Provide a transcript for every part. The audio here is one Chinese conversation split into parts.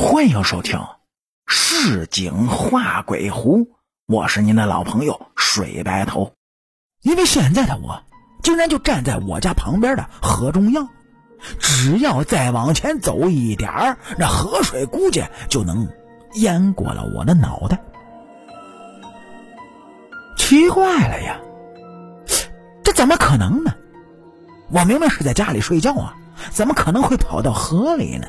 欢迎收听《市井画鬼狐》，我是您的老朋友水白头。因为现在的我，竟然就站在我家旁边的河中央，只要再往前走一点儿，那河水估计就能淹过了我的脑袋。奇怪了呀，这怎么可能呢？我明明是在家里睡觉啊，怎么可能会跑到河里呢？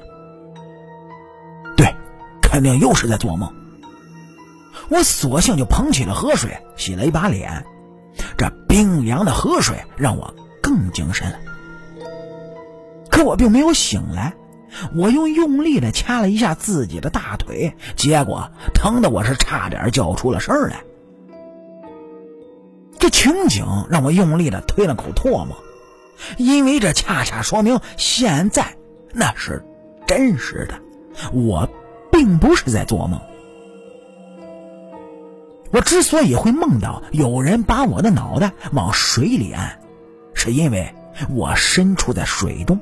肯定又是在做梦。我索性就捧起了河水，洗了一把脸。这冰凉的河水让我更精神了。可我并没有醒来，我又用力的掐了一下自己的大腿，结果疼的我是差点叫出了声来。这情景让我用力的推了口唾沫，因为这恰恰说明现在那是真实的。我。并不是在做梦。我之所以会梦到有人把我的脑袋往水里按，是因为我身处在水中。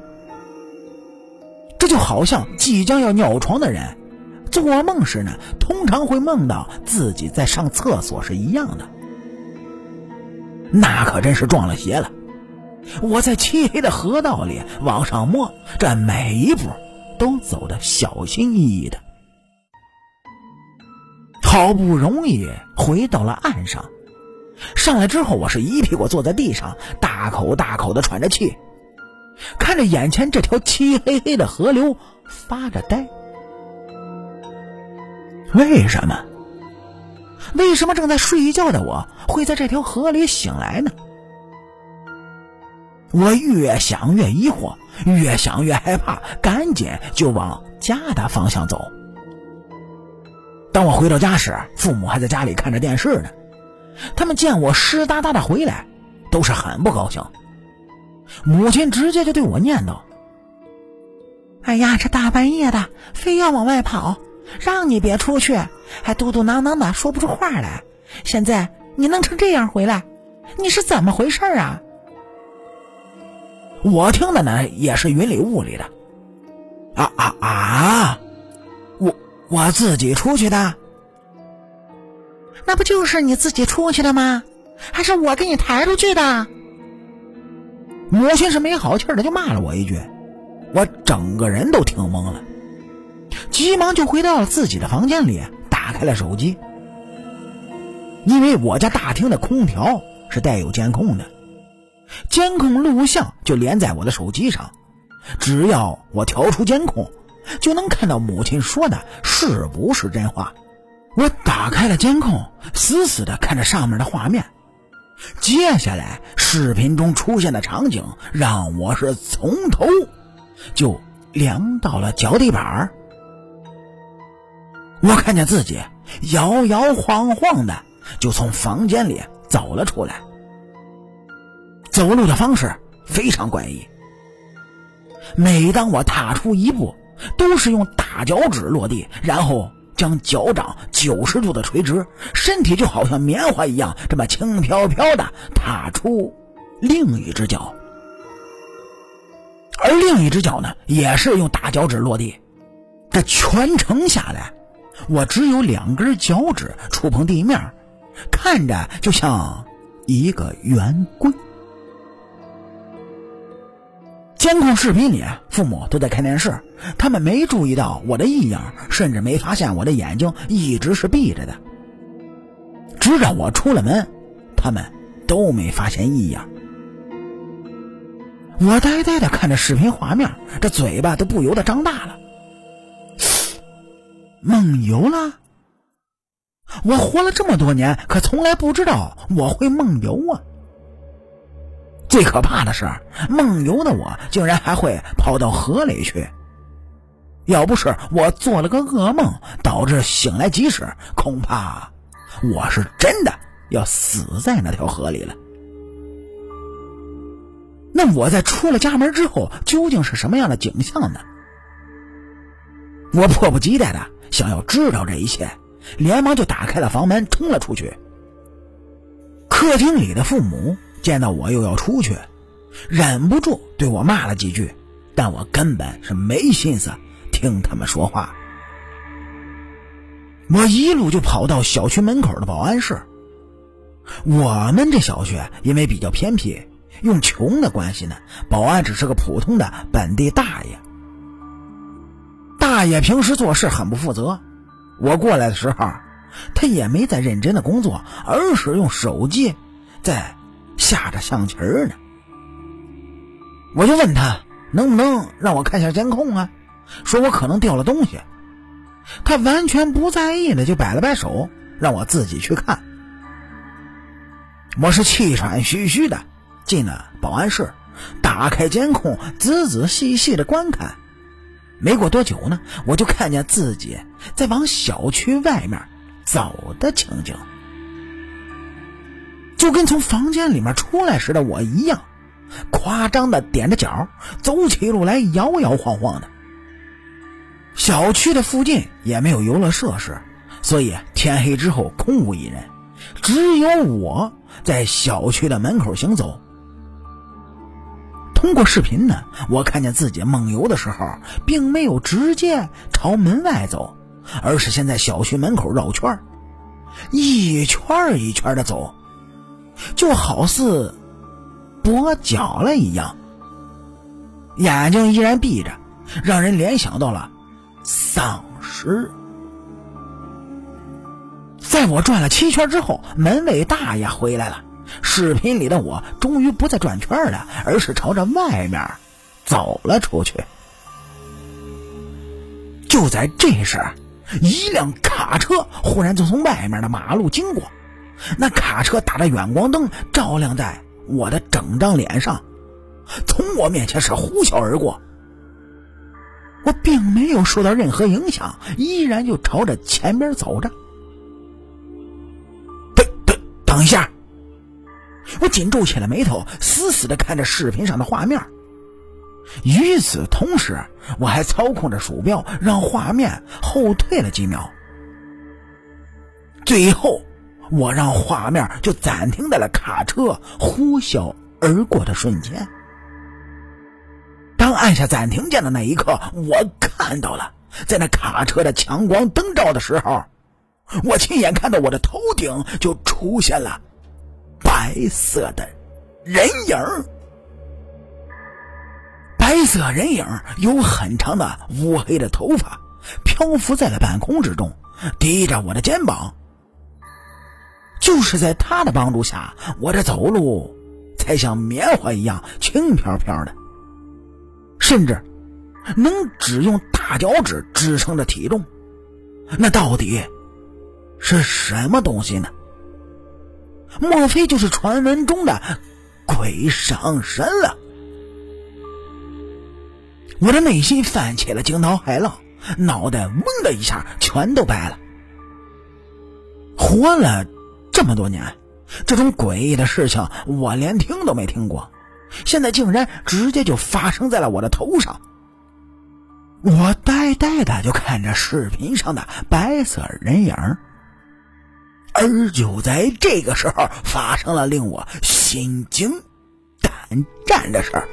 这就好像即将要尿床的人做梦时呢，通常会梦到自己在上厕所是一样的。那可真是撞了邪了！我在漆黑的河道里往上摸，这每一步都走得小心翼翼的。好不容易回到了岸上，上来之后，我是一屁股坐在地上，大口大口的喘着气，看着眼前这条漆黑黑的河流，发着呆。为什么？为什么正在睡觉的我会在这条河里醒来呢？我越想越疑惑，越想越害怕，赶紧就往家的方向走。当我回到家时，父母还在家里看着电视呢。他们见我湿哒哒的回来，都是很不高兴。母亲直接就对我念叨：“哎呀，这大半夜的，非要往外跑，让你别出去，还嘟嘟囔囔的说不出话来。现在你弄成这样回来，你是怎么回事啊？”我听的呢，也是云里雾里的。啊啊啊！我自己出去的，那不就是你自己出去的吗？还是我给你抬出去的？母亲是没好气的，就骂了我一句，我整个人都听懵了，急忙就回到了自己的房间里，打开了手机，因为我家大厅的空调是带有监控的，监控录像就连在我的手机上，只要我调出监控。就能看到母亲说的是不是真话。我打开了监控，死死的看着上面的画面。接下来视频中出现的场景让我是从头就凉到了脚底板我看见自己摇摇晃晃的就从房间里走了出来，走路的方式非常怪异。每当我踏出一步，都是用大脚趾落地，然后将脚掌九十度的垂直，身体就好像棉花一样，这么轻飘飘的踏出另一只脚，而另一只脚呢，也是用大脚趾落地。这全程下来，我只有两根脚趾触碰地面，看着就像一个圆规。监控视频里，父母都在看电视，他们没注意到我的异样，甚至没发现我的眼睛一直是闭着的。直到我出了门，他们都没发现异样。我呆呆的看着视频画面，这嘴巴都不由得张大了。梦游了？我活了这么多年，可从来不知道我会梦游啊！最可怕的是，梦游的我竟然还会跑到河里去。要不是我做了个噩梦，导致醒来及时，恐怕我是真的要死在那条河里了。那我在出了家门之后，究竟是什么样的景象呢？我迫不及待的想要知道这一切，连忙就打开了房门，冲了出去。客厅里的父母。见到我又要出去，忍不住对我骂了几句，但我根本是没心思听他们说话。我一路就跑到小区门口的保安室。我们这小区因为比较偏僻，用穷的关系呢，保安只是个普通的本地大爷。大爷平时做事很不负责，我过来的时候，他也没在认真的工作，而是用手机在下着象棋呢。我就问他能不能让我看下监控啊？说我可能掉了东西。他完全不在意的就摆了摆手，让我自己去看。我是气喘吁吁的进了保安室，打开监控，仔仔细细的观看。没过多久呢，我就看见自己在往小区外面走的情景，就跟从房间里面出来时的我一样，夸张的踮着脚走起路来，摇摇晃晃的。小区的附近也没有游乐设施，所以天黑之后空无一人，只有我在小区的门口行走。通过视频呢，我看见自己梦游的时候，并没有直接朝门外走，而是先在小区门口绕圈一圈一圈的走，就好似跛脚了一样，眼睛依然闭着，让人联想到了。丧尸，在我转了七圈之后，门卫大爷回来了。视频里的我终于不再转圈了，而是朝着外面走了出去。就在这时，一辆卡车忽然就从外面的马路经过，那卡车打着远光灯照亮在我的整张脸上，从我面前是呼啸而过。我并没有受到任何影响，依然就朝着前边走着。等等等一下！我紧皱起了眉头，死死的看着视频上的画面。与此同时，我还操控着鼠标，让画面后退了几秒。最后，我让画面就暂停在了卡车呼啸而过的瞬间。当按下暂停键的那一刻，我看到了，在那卡车的强光灯照的时候，我亲眼看到我的头顶就出现了白色的人影白色人影有很长的乌黑的头发，漂浮在了半空之中，抵着我的肩膀。就是在他的帮助下，我这走路才像棉花一样轻飘飘的。甚至能只用大脚趾支撑着体重，那到底是什么东西呢？莫非就是传闻中的鬼上身了？我的内心泛起了惊涛骇浪，脑袋嗡的一下全都白了。活了这么多年，这种诡异的事情我连听都没听过。现在竟然直接就发生在了我的头上，我呆呆的就看着视频上的白色人影而就在这个时候，发生了令我心惊胆战的事儿。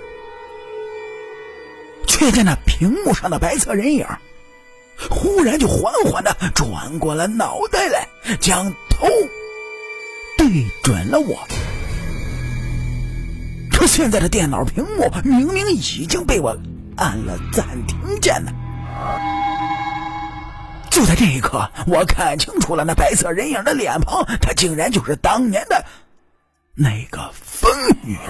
却见那屏幕上的白色人影忽然就缓缓的转过了脑袋来，将头对准了我。可现在的电脑屏幕明明已经被我按了暂停键呢！就在这一刻，我看清楚了那白色人影的脸庞，他竟然就是当年的那个疯女人。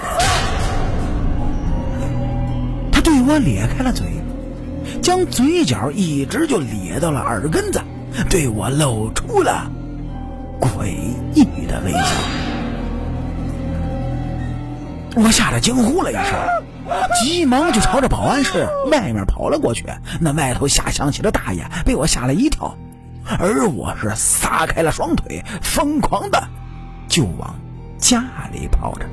他对我咧开了嘴，将嘴角一直就咧到了耳根子，对我露出了诡异的微笑。我吓得惊呼了一声，急忙就朝着保安室外面跑了过去。那外头下象棋的大爷被我吓了一跳，而我是撒开了双腿，疯狂的就往家里跑着。